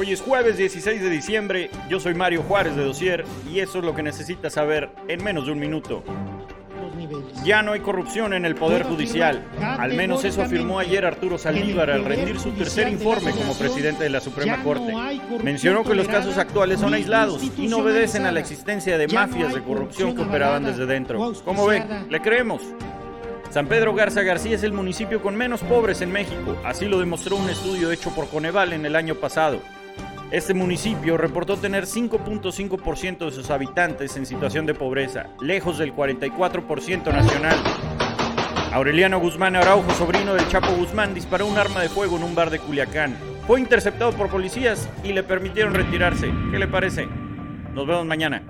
Hoy es jueves 16 de diciembre, yo soy Mario Juárez de Dosier y eso es lo que necesitas saber en menos de un minuto. Ya no hay corrupción en el Poder Judicial. Al menos eso afirmó ayer Arturo Saldívar al rendir su tercer informe como presidente de la Suprema Corte. Mencionó que los casos actuales son aislados y no obedecen a la existencia de mafias de corrupción que operaban desde dentro. ¿Cómo ve? ¿Le creemos? San Pedro Garza García es el municipio con menos pobres en México, así lo demostró un estudio hecho por Coneval en el año pasado. Este municipio reportó tener 5.5% de sus habitantes en situación de pobreza, lejos del 44% nacional. Aureliano Guzmán Araujo, sobrino del Chapo Guzmán, disparó un arma de fuego en un bar de Culiacán. Fue interceptado por policías y le permitieron retirarse. ¿Qué le parece? Nos vemos mañana.